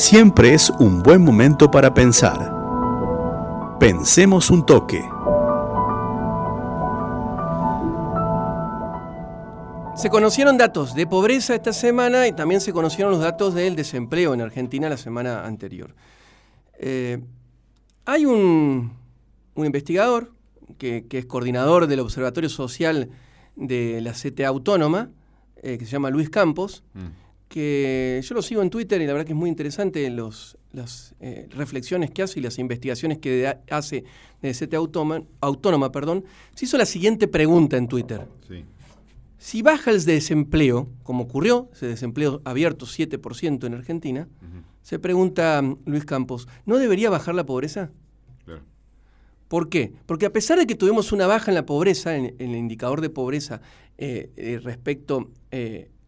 siempre es un buen momento para pensar. Pensemos un toque. Se conocieron datos de pobreza esta semana y también se conocieron los datos del desempleo en Argentina la semana anterior. Eh, hay un, investigador que, es coordinador del Observatorio Social de la CTA Autónoma, eh, que se llama Luis Campos, mm que yo lo sigo en Twitter y la verdad que es muy interesante los, las eh, reflexiones que hace y las investigaciones que hace de CT Autónoma, Autónoma, perdón, se hizo la siguiente pregunta en Twitter. Si baja el desempleo, como ocurrió, ese desempleo abierto 7% en Argentina, se pregunta mm, Luis Campos, ¿no debería bajar la pobreza? Claro. ¿Por qué? Porque a pesar de que tuvimos una baja en la pobreza, en, el indicador de pobreza eh, eh, respecto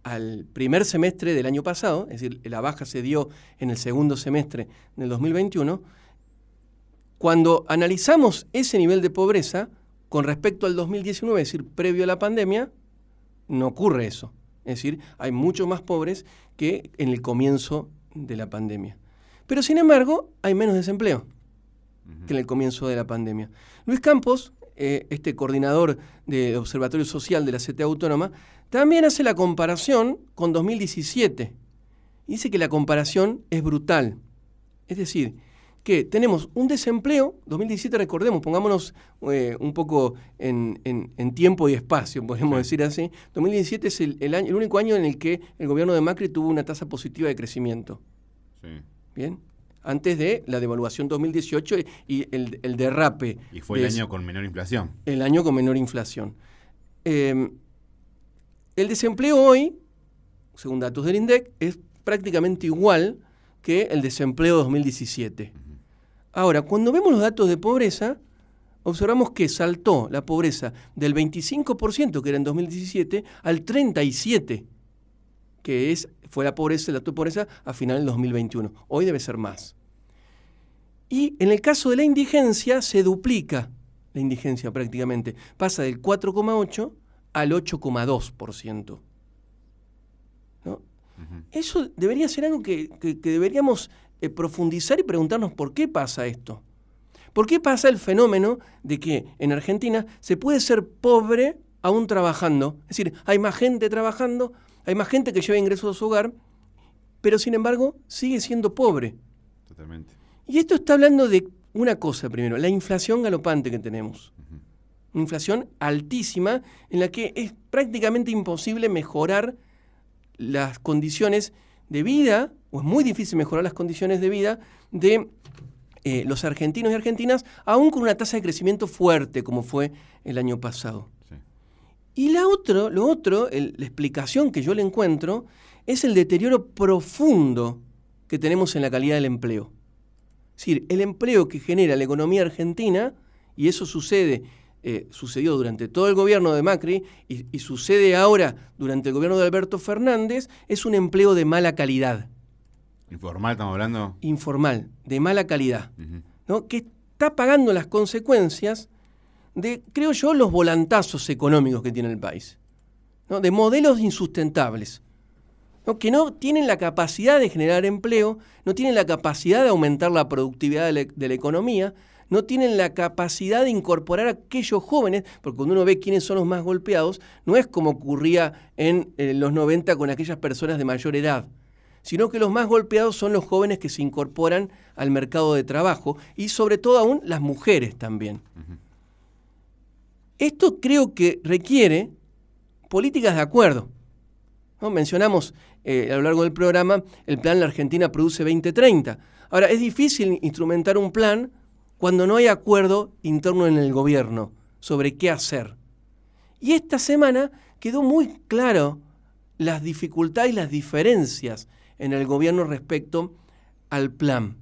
al primer semestre del año pasado, es decir, la baja se dio en el segundo semestre del 2021, cuando analizamos ese nivel de pobreza con respecto al 2019, es decir, previo a la pandemia, no ocurre eso. Es decir, hay muchos más pobres que en el comienzo de la pandemia. Pero sin embargo, hay menos desempleo que en el comienzo de la pandemia. Luis Campos, eh, este coordinador del Observatorio Social de la CTA Autónoma, también hace la comparación con 2017. Dice que la comparación es brutal. Es decir, que tenemos un desempleo, 2017 recordemos, pongámonos eh, un poco en, tiempo y espacio, podemos decir así, 2017 es el, año, el único año en el que el gobierno de Macri tuvo una tasa positiva de crecimiento. Bien, antes de la devaluación 2018 y el, derrape. Y fue el año con menor inflación. El año con menor inflación. Eh, el desempleo hoy, según datos del INDEC, es prácticamente igual que el desempleo de 2017. Ahora, cuando vemos los datos de pobreza, observamos que saltó la pobreza del 25%, que era en 2017, al 37%, que es, fue la pobreza, de pobreza a final del 2021. Hoy debe ser más. Y en el caso de la indigencia, se duplica la indigencia prácticamente. Pasa del 4,8 al 8,2%. ¿no? Eso debería ser algo que, deberíamos eh, profundizar y preguntarnos por qué pasa esto. ¿Por qué pasa el fenómeno de que en Argentina se puede ser pobre aún trabajando? Es decir, hay más gente trabajando, hay más gente que lleva ingresos a su hogar, pero sin embargo sigue siendo pobre. Totalmente. Y esto está hablando de una cosa primero, la inflación galopante que tenemos una inflación altísima en la que es prácticamente imposible mejorar las condiciones de vida, o es muy difícil mejorar las condiciones de vida de eh, los argentinos y argentinas, aún con una tasa de crecimiento fuerte como fue el año pasado. Y la otro, lo otro, la explicación que yo le encuentro, es el deterioro profundo que tenemos en la calidad del empleo. Es decir, el empleo que genera la economía argentina, y eso sucede eh, sucedió durante todo el gobierno de Macri y, sucede ahora durante el gobierno de Alberto Fernández, es un empleo de mala calidad. ¿Informal estamos hablando? Informal, de mala calidad, ¿no? que está pagando las consecuencias de, creo yo, los volantazos económicos que tiene el país, ¿no? de modelos insustentables. que no tienen la capacidad de generar empleo, no tienen la capacidad de aumentar la productividad de la economía, no tienen la capacidad de incorporar a aquellos jóvenes, porque cuando uno ve quiénes son los más golpeados, no es como ocurría en, los 90 con aquellas personas de mayor edad, sino que los más golpeados son los jóvenes que se incorporan al mercado de trabajo y sobre todo aún las mujeres también. Esto creo que requiere políticas de acuerdo. ¿No? Mencionamos eh, a lo largo del programa el plan La Argentina Produce 2030. Ahora, es difícil instrumentar un plan cuando no hay acuerdo interno en el gobierno sobre qué hacer. Y esta semana quedó muy claro las dificultades y las diferencias en el gobierno respecto al plan.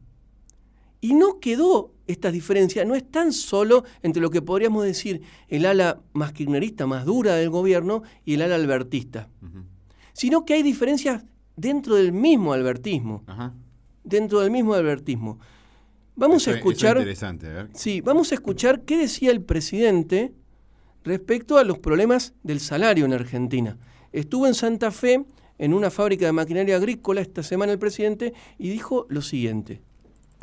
Y no quedó esta diferencia, no es tan solo entre lo que podríamos decir el ala más kirchnerista, más dura del gobierno y el ala albertista, sino que hay diferencias dentro del mismo albertismo. Dentro del mismo albertismo. Vamos a escuchar. interesante, Sí, vamos a escuchar qué decía el presidente respecto a los problemas del salario en Argentina. Estuvo en Santa Fe en una fábrica de maquinaria agrícola esta semana el presidente y dijo lo siguiente.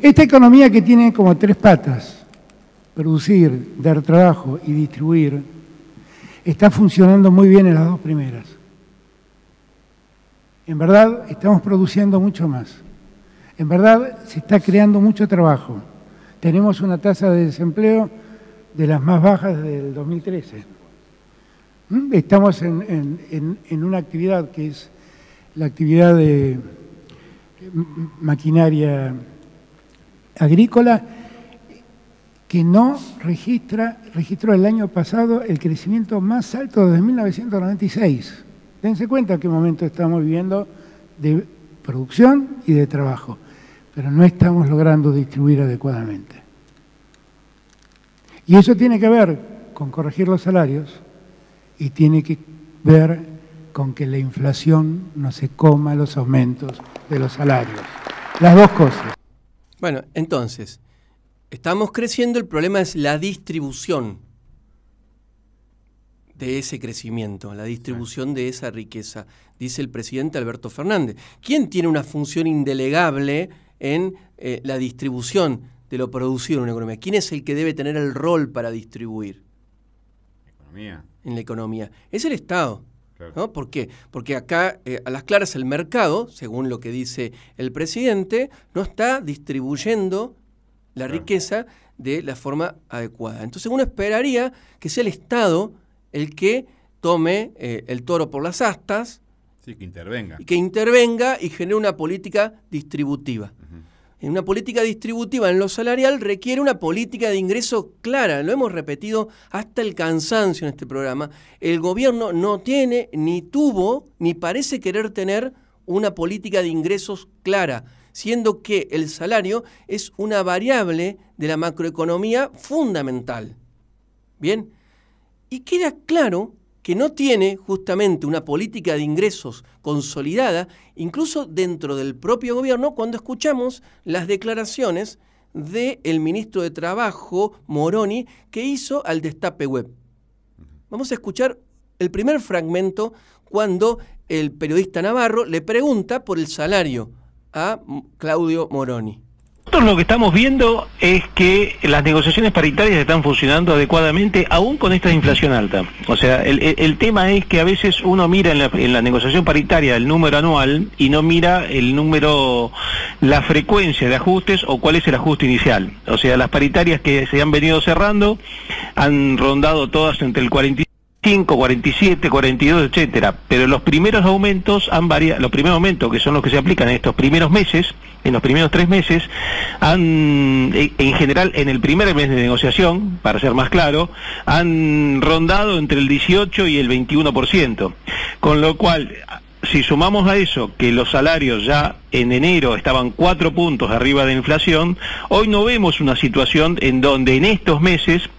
Esta economía que tiene como tres patas, producir, dar trabajo y distribuir, está funcionando muy bien en las dos primeras. En verdad estamos produciendo mucho más. En verdad se está creando mucho trabajo. Tenemos una tasa de desempleo de las más bajas del 2013. ¿Mm? Estamos en, una actividad que es la actividad de maquinaria agrícola que no registra, registró el año pasado el crecimiento más alto desde 1996. Dense cuenta en qué momento estamos viviendo de producción y de trabajo, pero no estamos logrando distribuir adecuadamente. Y eso tiene que ver con corregir los salarios y tiene que ver con que la inflación no se coma los aumentos de los salarios. Las dos cosas. Bueno, entonces, estamos creciendo, el problema es la distribución de ese crecimiento, la distribución de esa riqueza, dice el presidente Alberto Fernández. ¿Quién tiene una función indelegable en eh, la distribución de lo producido en una economía? ¿Quién es el que debe tener el rol para distribuir? Economía. En la economía. Es el Estado. ¿No? ¿Por qué? Porque acá, eh, a las claras, el mercado, según lo que dice el presidente, no está distribuyendo la riqueza de la forma adecuada. Entonces uno esperaría que sea el Estado el que tome eh, el toro por las astas. Sí, que intervenga. Y que intervenga y genere una política distributiva. En una política distributiva en lo salarial requiere una política de ingreso clara. Lo hemos repetido hasta el cansancio en este programa. El gobierno no tiene, ni tuvo, ni parece querer tener una política de ingresos clara, siendo que el salario es una variable de la macroeconomía fundamental. Bien, y queda claro que no tiene justamente una política de ingresos consolidada, incluso dentro del propio gobierno, cuando escuchamos las declaraciones del ministro de Trabajo, Moroni, que hizo al Destape Web. Vamos a escuchar el primer fragmento cuando el periodista Navarro le pregunta por el salario a Claudio Moroni. Nosotros lo que estamos viendo es que las negociaciones paritarias están funcionando adecuadamente, aún con esta inflación alta. O sea, el, tema es que a veces uno mira en la, en la, negociación paritaria el número anual y no mira el número, la frecuencia de ajustes o cuál es el ajuste inicial. O sea, las paritarias que se han venido cerrando han rondado todas entre el 45 47, 42, etcétera, pero los primeros aumentos han variado, los primeros aumentos que son los que se aplican en estos primeros meses, en los primeros tres meses, han, e, en general, en el primer mes de negociación, para ser más claro, han rondado entre el 18 y el 21%, con lo cual si sumamos a eso que los salarios ya en enero estaban cuatro puntos arriba de inflación, hoy no vemos una situación en donde en estos meses,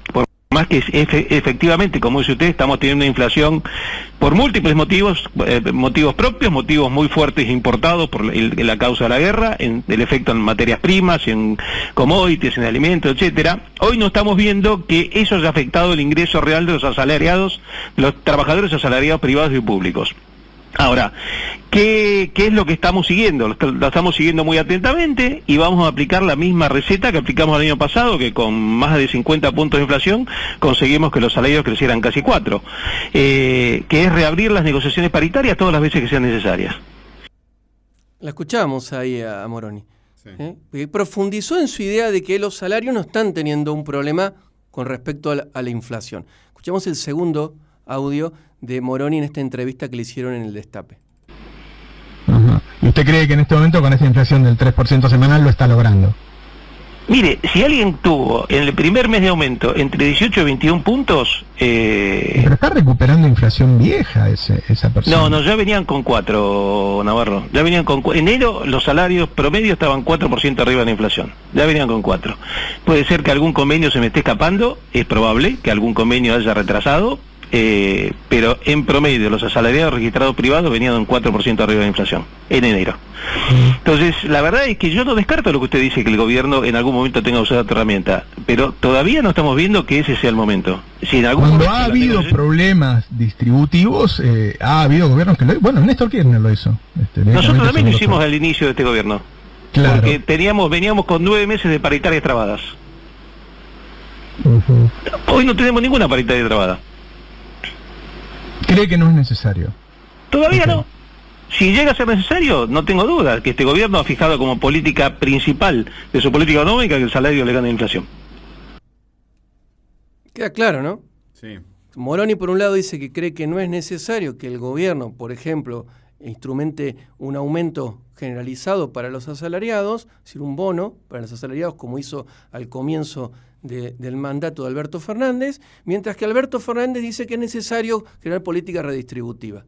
más que efectivamente, como dice usted, estamos teniendo una inflación por múltiples motivos, eh, motivos propios, motivos muy fuertes importados por la causa de la guerra, el efecto en materias primas, en commodities, en alimentos, etcétera. Hoy no estamos viendo que eso haya afectado el ingreso real de los asalariados, los trabajadores asalariados privados y públicos. Ahora, ¿qué, es lo que estamos siguiendo? Lo estamos siguiendo muy atentamente y vamos a aplicar la misma receta que aplicamos el año pasado, que con más de 50 puntos de inflación conseguimos que los salarios crecieran casi cuatro, eh, que es reabrir las negociaciones paritarias todas las veces que sean necesarias. La escuchamos ahí a Moroni. ¿eh? Profundizó en su idea de que los salarios no están teniendo un problema con respecto a la inflación. Escuchamos el segundo audio de Moroni en esta entrevista que le hicieron en el Destape. ¿Y usted cree que en este momento con esta inflación del 3% semanal lo está logrando? Mire, si alguien tuvo en el primer mes de aumento entre 18 y 21 puntos... Eh... Pero está recuperando inflación vieja ese, esa persona. No, no, ya venían con 4, Navarro. Ya venían con enero los salarios promedio estaban 4% arriba de la inflación. Ya venían con 4. Puede ser que algún convenio se me esté escapando, es probable que algún convenio haya retrasado, eh, pero en promedio los asalariados registrados privados venían un 4% arriba de la inflación en enero. Entonces, la verdad es que yo no descarto lo que usted dice, que el gobierno en algún momento tenga usado esta herramienta, pero todavía no estamos viendo que ese sea el momento. Si en algún Cuando ha habido problemas distributivos, eh, ha habido gobiernos que lo Bueno, Néstor Kirchner lo hizo. Este, Nosotros también lo hicimos al inicio de este gobierno. Claro. Porque teníamos, veníamos con nueve meses de paritarias trabadas. Hoy no tenemos ninguna paritaria trabada. ¿Cree que no es necesario? Todavía no. Si llega a ser necesario, no tengo duda que este gobierno ha fijado como política principal de su política económica que el salario le gane la inflación. Queda claro, ¿no? Sí. Moroni, por un lado, dice que cree que no es necesario que el gobierno, por ejemplo, instrumente un aumento generalizado para los asalariados, es decir, un bono para los asalariados, como hizo al comienzo del mandato de Alberto Fernández, mientras que Alberto Fernández dice que es necesario crear política redistributiva.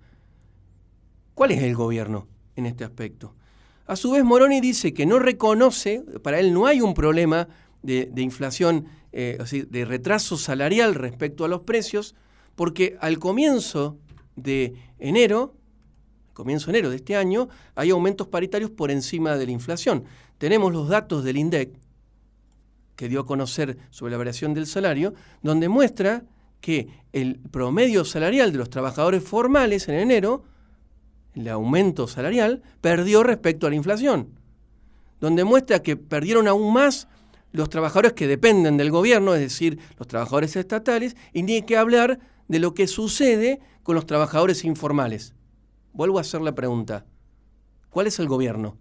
¿Cuál es el gobierno en este aspecto? A su vez, Moroni dice que no reconoce, para él no hay un problema de, inflación, eh, de retraso salarial respecto a los precios, porque al comienzo de enero, comienzo de enero de este año, hay aumentos paritarios por encima de la inflación. Tenemos los datos del INDEC, que dio a conocer sobre la variación del salario, donde muestra que el promedio salarial de los trabajadores formales en enero, el aumento salarial, perdió respecto a la inflación, donde muestra que perdieron aún más los trabajadores que dependen del gobierno, es decir, los trabajadores estatales, y ni hay que hablar de lo que sucede con los trabajadores informales. Vuelvo a hacer la pregunta. ¿Cuál es el gobierno?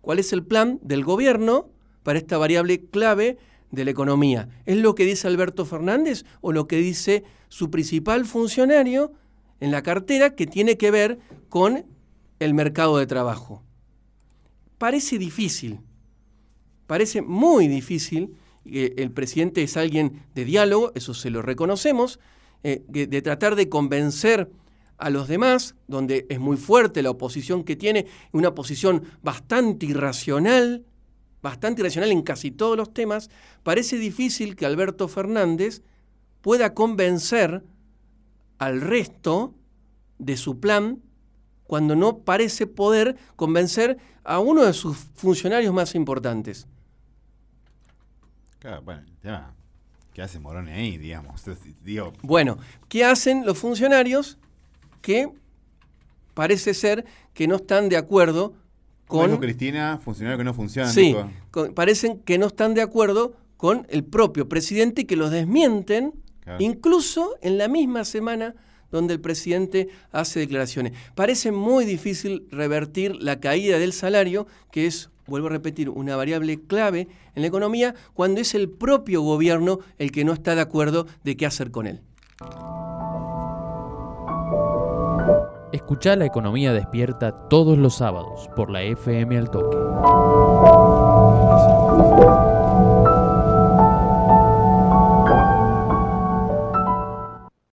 ¿Cuál es el plan del gobierno para esta variable clave de la economía. ¿Es lo que dice Alberto Fernández o lo que dice su principal funcionario en la cartera que tiene que ver con el mercado de trabajo? Parece difícil, parece muy difícil, el presidente es alguien de diálogo, eso se lo reconocemos, eh, de tratar de convencer a los demás, donde es muy fuerte la oposición que tiene, una posición bastante irracional, bastante racional en casi todos los temas, parece difícil que Alberto Fernández pueda convencer al resto de su plan cuando no parece poder convencer a uno de sus funcionarios más importantes. bueno, ¿qué hace Morone ahí, digamos? Bueno, ¿qué hacen los funcionarios que parece ser que no están de acuerdo con... Cristina, funcionarios que no funcionan. Sí, parecen que no están de acuerdo con el propio presidente y que los desmienten, incluso en la misma semana donde el presidente hace declaraciones. Parece muy difícil revertir la caída del salario, que es, vuelvo a repetir, una variable clave en la economía, cuando es el propio gobierno el que no está de acuerdo de qué hacer con él. Escucha La Economía Despierta todos los sábados por la FM al toque.